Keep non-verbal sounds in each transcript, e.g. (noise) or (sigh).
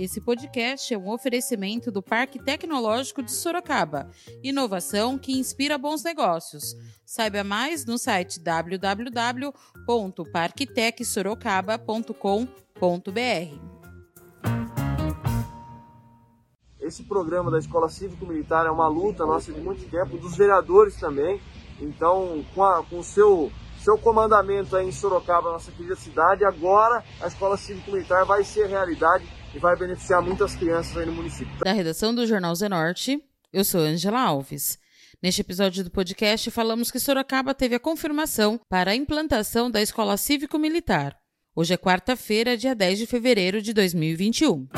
Esse podcast é um oferecimento do Parque Tecnológico de Sorocaba. Inovação que inspira bons negócios. Saiba mais no site www.parktecsorocaba.com.br. Esse programa da Escola Cívico-Militar é uma luta nossa de muito tempo, dos vereadores também. Então, com, a, com o seu, seu comandamento aí em Sorocaba, nossa querida cidade, agora a Escola Cívico-Militar vai ser realidade e vai beneficiar muitas crianças aí no município. Da redação do Jornal Zenorte, eu sou Angela Alves. Neste episódio do podcast, falamos que Sorocaba teve a confirmação para a implantação da Escola Cívico-Militar. Hoje é quarta-feira, dia 10 de fevereiro de 2021.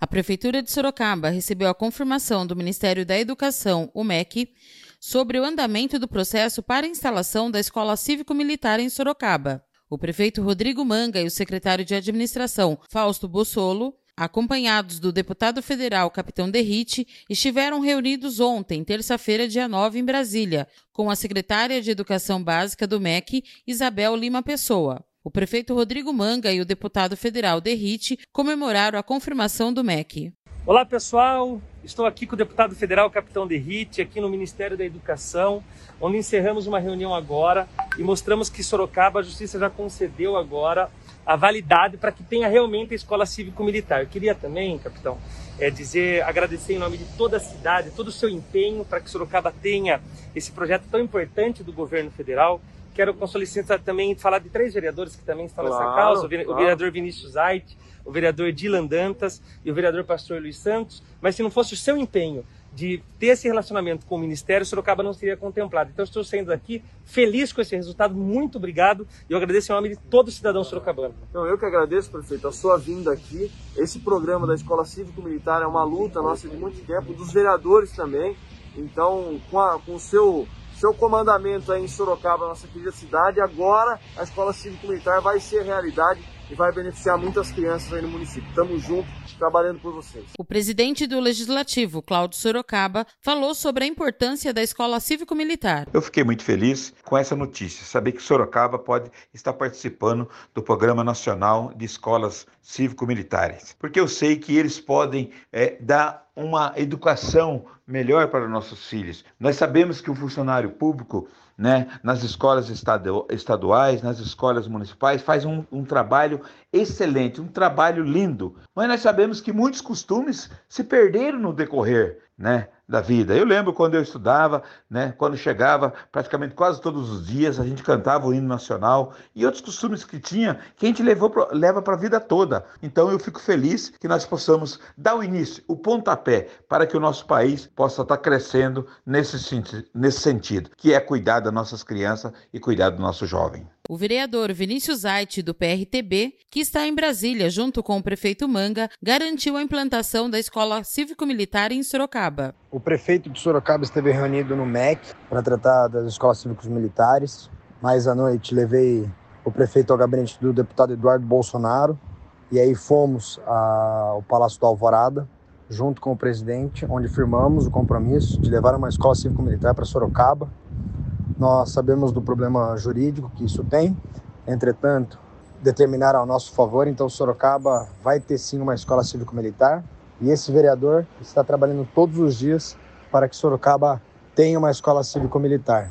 A Prefeitura de Sorocaba recebeu a confirmação do Ministério da Educação, o MEC, sobre o andamento do processo para a instalação da Escola Cívico-Militar em Sorocaba. O prefeito Rodrigo Manga e o secretário de Administração, Fausto Bossolo, acompanhados do deputado federal Capitão Derrite, estiveram reunidos ontem, terça-feira, dia 9, em Brasília, com a secretária de Educação Básica do MEC, Isabel Lima Pessoa. O prefeito Rodrigo Manga e o deputado federal Derrite comemoraram a confirmação do MEC. Olá pessoal, estou aqui com o deputado federal Capitão Derrite, aqui no Ministério da Educação, onde encerramos uma reunião agora e mostramos que Sorocaba, a Justiça já concedeu agora a validade para que tenha realmente a escola cívico-militar. Eu queria também, capitão, é, dizer, agradecer em nome de toda a cidade, todo o seu empenho para que Sorocaba tenha esse projeto tão importante do governo federal Quero, com sua licença, também falar de três vereadores que também estão claro, nessa causa: o vereador Vinícius Ait, o vereador Dilan Dantas e o vereador Pastor Luiz Santos. Mas se não fosse o seu empenho de ter esse relacionamento com o Ministério, Sorocaba não seria contemplado. Então, estou saindo daqui feliz com esse resultado. Muito obrigado. E eu agradeço em nome de todo cidadão sorocabano. Então, eu que agradeço, prefeito, a sua vinda aqui. Esse programa da Escola Cívico-Militar é uma luta nossa de muito tempo, dos vereadores também. Então, com, a, com o seu seu comandamento aí em Sorocaba, nossa querida cidade, agora a Escola Cívico-Militar vai ser realidade e vai beneficiar muitas crianças aí no município. Estamos juntos, trabalhando por vocês. O presidente do Legislativo, Cláudio Sorocaba, falou sobre a importância da Escola Cívico-Militar. Eu fiquei muito feliz com essa notícia, saber que Sorocaba pode estar participando do Programa Nacional de Escolas Cívico-Militares, porque eu sei que eles podem é, dar uma educação melhor para nossos filhos. Nós sabemos que o funcionário público, né, nas escolas estaduais, nas escolas municipais, faz um, um trabalho excelente, um trabalho lindo. Mas nós sabemos que muitos costumes se perderam no decorrer né, da vida. Eu lembro quando eu estudava, né, quando chegava, praticamente quase todos os dias, a gente cantava o hino nacional e outros costumes que tinha que a gente levou leva para a vida toda. Então eu fico feliz que nós possamos dar o início, o pontapé, para que o nosso país possa estar crescendo nesse, nesse sentido, que é cuidar das nossas crianças e cuidar do nosso jovem. O vereador Vinícius Aite, do PRTB, que está em Brasília junto com o prefeito Manga, garantiu a implantação da escola cívico-militar em Sorocaba. O prefeito de Sorocaba esteve reunido no MEC para tratar das escolas cívicos militares. Mais à noite levei o prefeito ao gabinete do deputado Eduardo Bolsonaro e aí fomos ao Palácio da Alvorada junto com o presidente, onde firmamos o compromisso de levar uma escola cívico-militar para Sorocaba nós sabemos do problema jurídico que isso tem, entretanto, determinar ao nosso favor, então Sorocaba vai ter sim uma escola cívico-militar e esse vereador está trabalhando todos os dias para que Sorocaba tenha uma escola cívico-militar.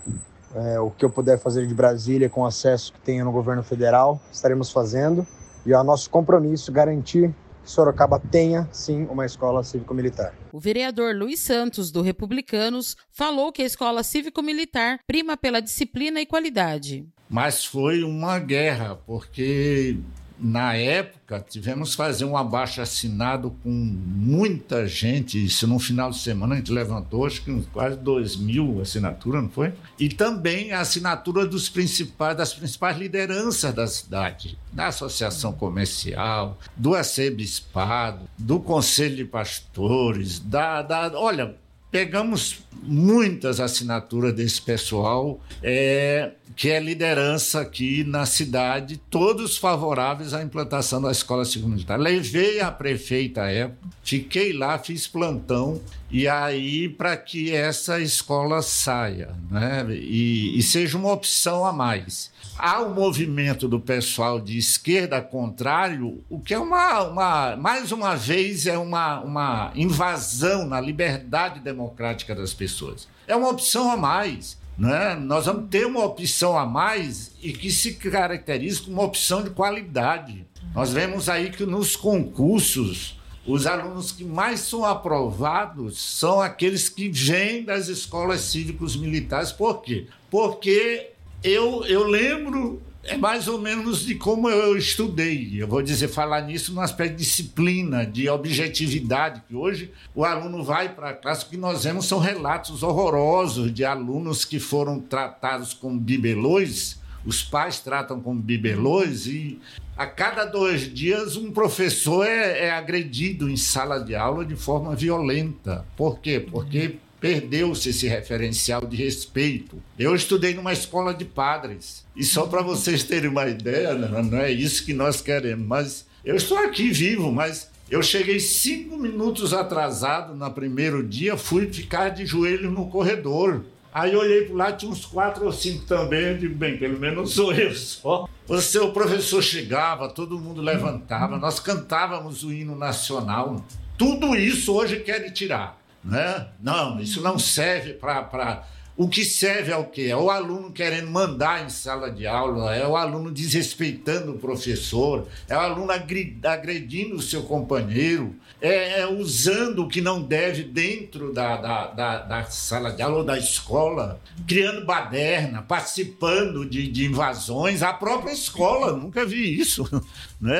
É, o que eu puder fazer de Brasília com acesso que tenha no governo federal, estaremos fazendo. E é o nosso compromisso garantir Sorocaba tenha, sim, uma escola cívico-militar. O vereador Luiz Santos, do Republicanos, falou que a escola cívico-militar prima pela disciplina e qualidade. Mas foi uma guerra, porque na época, tivemos que fazer um abaixo assinado com muita gente. Isso no final de semana a gente levantou, acho que quase 2 mil assinaturas, não foi? E também a assinatura dos principais, das principais lideranças da cidade, da Associação Comercial, do Arcebispado, do Conselho de Pastores, da, da olha, pegamos muitas assinaturas desse pessoal, é, que é liderança aqui na cidade, todos favoráveis à implantação da escola militar. Levei a prefeita à época, fiquei lá, fiz plantão, e aí para que essa escola saia né? e, e seja uma opção a mais há um movimento do pessoal de esquerda contrário, o que é uma, uma mais uma vez, é uma, uma invasão na liberdade democrática das pessoas. É uma opção a mais. Né? Nós vamos ter uma opção a mais e que se caracteriza como uma opção de qualidade. Nós vemos aí que nos concursos, os alunos que mais são aprovados são aqueles que vêm das escolas cívicos militares. Por quê? Porque eu, eu lembro é mais ou menos de como eu estudei. Eu vou dizer, falar nisso no aspecto de disciplina, de objetividade, que hoje o aluno vai para a classe, o que nós vemos são relatos horrorosos de alunos que foram tratados como bibelôs, os pais tratam como bibelôs e a cada dois dias um professor é, é agredido em sala de aula de forma violenta. Por quê? Porque Perdeu-se esse referencial de respeito. Eu estudei numa escola de padres. E só para vocês terem uma ideia, não é isso que nós queremos. Mas eu estou aqui vivo, mas eu cheguei cinco minutos atrasado no primeiro dia, fui ficar de joelho no corredor. Aí olhei para lá, tinha uns quatro ou cinco também. Eu digo, bem, pelo menos sou eu só. O seu professor chegava, todo mundo levantava, nós cantávamos o hino nacional. Tudo isso hoje quer tirar. Né? Não, isso não serve para. O que serve é o quê? É o aluno querendo mandar em sala de aula, é o aluno desrespeitando o professor, é o aluno agredindo o seu companheiro, é, é usando o que não deve dentro da, da, da, da, sala de aula ou da escola, criando baderna, participando de, de invasões à própria escola. Nunca vi isso. Né?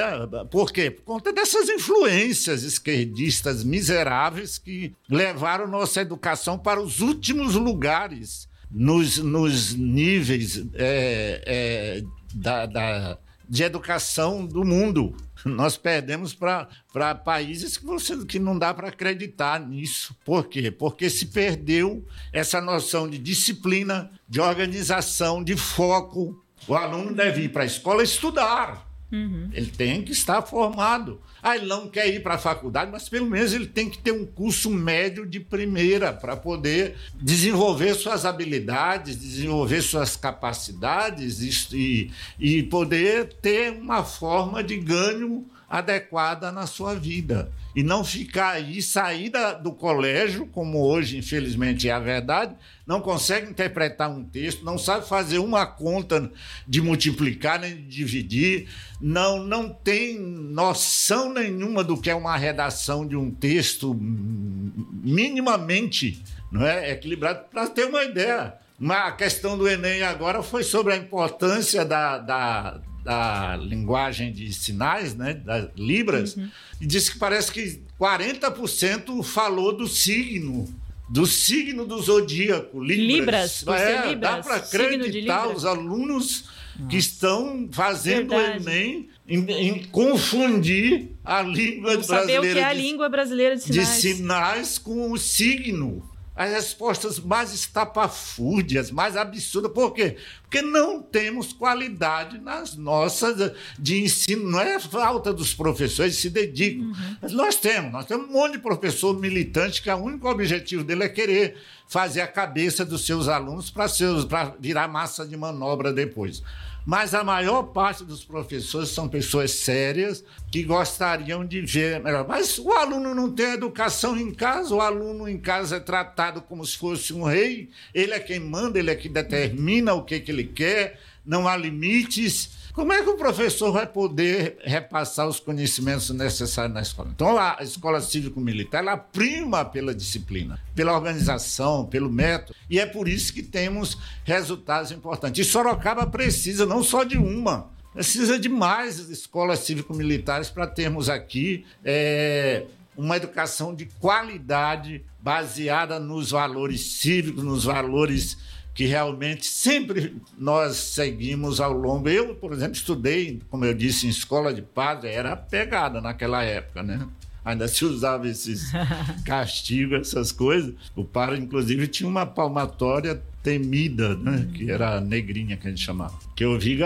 Por quê? Por conta dessas influências esquerdistas miseráveis que levaram nossa educação para os últimos lugares nos, nos níveis é, é, da, da, de educação do mundo. Nós perdemos para países que, você, que não dá para acreditar nisso. Por quê? Porque se perdeu essa noção de disciplina, de organização, de foco. O aluno deve ir para a escola estudar Uhum. Ele tem que estar formado. Ah, ele não quer ir para a faculdade, mas pelo menos ele tem que ter um curso médio de primeira para poder desenvolver suas habilidades, desenvolver suas capacidades e, e poder ter uma forma de ganho adequada na sua vida e não ficar aí, sair da, do colégio, como hoje, infelizmente, é a verdade, não consegue interpretar um texto, não sabe fazer uma conta de multiplicar nem de dividir, não, não tem noção nenhuma do que é uma redação de um texto minimamente não é, equilibrado, para ter uma ideia. A questão do Enem agora foi sobre a importância da, da, da linguagem de sinais, né, das Libras, uhum. e disse que parece que 40% falou do signo, do signo do zodíaco, Libras. Libras, é, Libras dá para acreditar os alunos Nossa. que estão fazendo Verdade. o Enem em, em, confundir a língua brasileira. Saber o que é a língua brasileira de sinais. De sinais com o signo as respostas mais estapafúrdias, mais absurdas. Por quê? Porque não temos qualidade nas nossas de ensino. Não é falta dos professores que se dedicam. Uhum. Mas nós temos. Nós temos um monte de professor militante que o único objetivo dele é querer fazer a cabeça dos seus alunos para virar massa de manobra depois mas a maior parte dos professores são pessoas sérias que gostariam de ver melhor. Mas o aluno não tem educação em casa, o aluno em casa é tratado como se fosse um rei, ele é quem manda, ele é que determina o que, que ele quer, não há limites. Como é que o professor vai poder repassar os conhecimentos necessários na escola? Então, a escola cívico-militar, ela prima pela disciplina, pela organização, pelo método, e é por isso que temos resultados importantes. E Sorocaba precisa não só de uma, precisa de mais escolas cívico-militares para termos aqui é, uma educação de qualidade baseada nos valores cívicos, nos valores que realmente sempre nós seguimos ao longo. Eu, por exemplo, estudei, como eu disse, em escola de padre, era pegada naquela época, né? ainda se usava esses (laughs) castigos, essas coisas. O Para, inclusive, tinha uma palmatória temida, né? Que era a negrinha que a gente chamava. Que eu vi,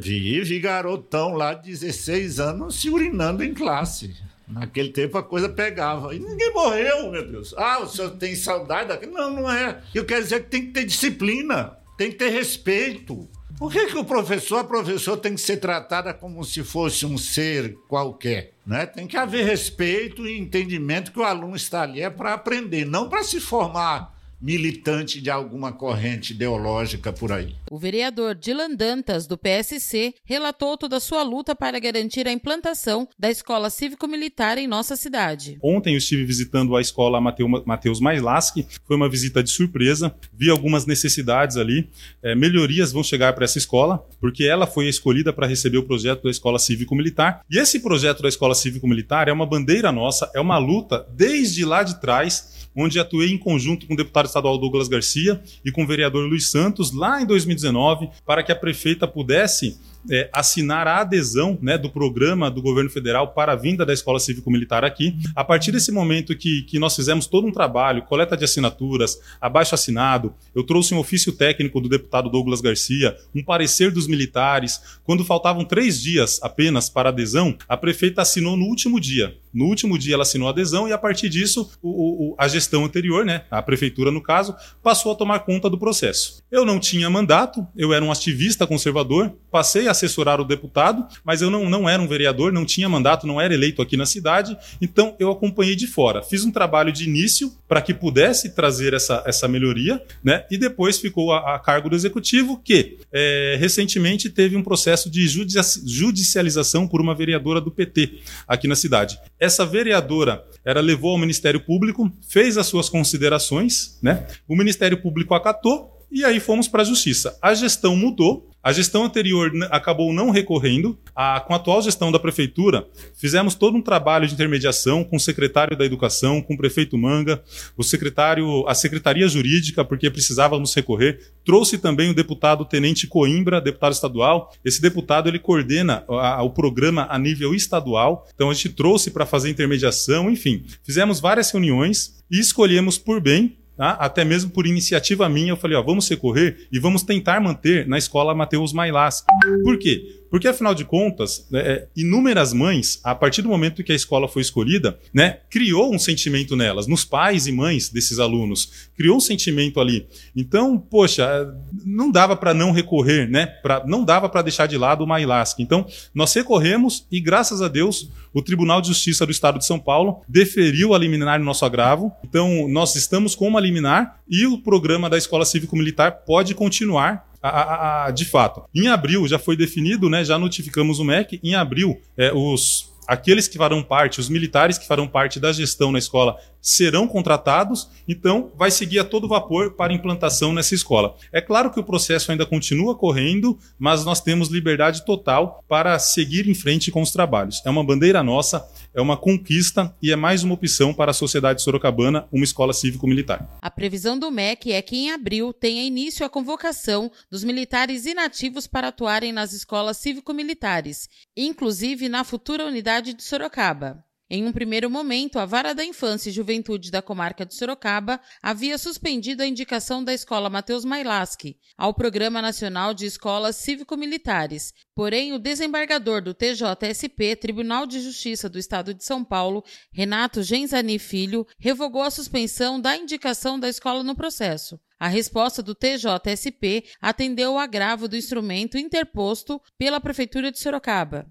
vi, vi garotão lá de 16 anos se urinando em classe. Naquele tempo a coisa pegava. E ninguém morreu, meu Deus. Ah, o senhor tem saudade daquilo? Não, não é. Eu quero dizer que tem que ter disciplina, tem que ter respeito. Por que, que o professor, a professora tem que ser tratada como se fosse um ser qualquer? Né? Tem que haver respeito e entendimento que o aluno está ali é para aprender, não para se formar militante de alguma corrente ideológica por aí. O vereador Dilan Dantas, do PSC, relatou toda a sua luta para garantir a implantação da escola cívico-militar em nossa cidade. Ontem eu estive visitando a escola Mateus Mailaski, foi uma visita de surpresa, vi algumas necessidades ali, é, melhorias vão chegar para essa escola, porque ela foi escolhida para receber o projeto da escola cívico-militar, e esse projeto da escola cívico-militar é uma bandeira nossa, é uma luta desde lá de trás, onde atuei em conjunto com o deputado estadual Douglas Garcia e com o vereador Luiz Santos lá em 2019 para que a prefeita pudesse é, assinar a adesão né, do programa do governo federal para a vinda da escola cívico-militar aqui. A partir desse momento que, que nós fizemos todo um trabalho, coleta de assinaturas, abaixo assinado, eu trouxe um ofício técnico do deputado Douglas Garcia, um parecer dos militares. Quando faltavam três dias apenas para adesão, a prefeita assinou no último dia. No último dia ela assinou adesão e a partir disso o, o, a gestão anterior, né, a prefeitura no caso, passou a tomar conta do processo. Eu não tinha mandato, eu era um ativista conservador, passei a assessorar o deputado, mas eu não, não era um vereador, não tinha mandato, não era eleito aqui na cidade, então eu acompanhei de fora. Fiz um trabalho de início para que pudesse trazer essa, essa melhoria, né? E depois ficou a, a cargo do executivo, que é, recentemente teve um processo de judicialização por uma vereadora do PT aqui na cidade. Essa vereadora levou ao Ministério Público, fez as suas considerações, né? O Ministério Público acatou e aí fomos para a justiça. A gestão mudou, a gestão anterior acabou não recorrendo. A, com a atual gestão da prefeitura, fizemos todo um trabalho de intermediação com o secretário da Educação, com o prefeito Manga, o secretário, a secretaria jurídica, porque precisávamos recorrer. Trouxe também o deputado Tenente Coimbra, deputado estadual. Esse deputado ele coordena a, o programa a nível estadual. Então a gente trouxe para fazer intermediação, enfim, fizemos várias reuniões e escolhemos por bem Tá? até mesmo por iniciativa minha, eu falei, ó, vamos recorrer e vamos tentar manter na escola Mateus Mailasca. Por quê? Porque, afinal de contas, né, é, inúmeras mães, a partir do momento que a escola foi escolhida, né, criou um sentimento nelas, nos pais e mães desses alunos. Criou um sentimento ali. Então, poxa, não dava para não recorrer, né? Pra, não dava para deixar de lado o Mailasca. Então, nós recorremos e, graças a Deus, o Tribunal de Justiça do Estado de São Paulo deferiu a liminar no nosso agravo. Então, nós estamos com uma liminar e o programa da Escola Cívico-Militar pode continuar a, a, de fato. Em abril já foi definido, né, já notificamos o MEC, em abril é, os aqueles que farão parte, os militares que farão parte da gestão na escola serão contratados, então vai seguir a todo vapor para implantação nessa escola. É claro que o processo ainda continua correndo, mas nós temos liberdade total para seguir em frente com os trabalhos. É uma bandeira nossa, é uma conquista e é mais uma opção para a sociedade sorocabana, uma escola cívico-militar. A previsão do MEC é que em abril tenha início a convocação dos militares inativos para atuarem nas escolas cívico-militares, inclusive na futura unidade de Sorocaba. Em um primeiro momento, a Vara da Infância e Juventude da comarca de Sorocaba havia suspendido a indicação da escola Mateus Mailaski ao Programa Nacional de Escolas Cívico-Militares. Porém, o desembargador do TJSP, Tribunal de Justiça do Estado de São Paulo, Renato Genzani Filho, revogou a suspensão da indicação da escola no processo. A resposta do TJSP atendeu o agravo do instrumento interposto pela Prefeitura de Sorocaba.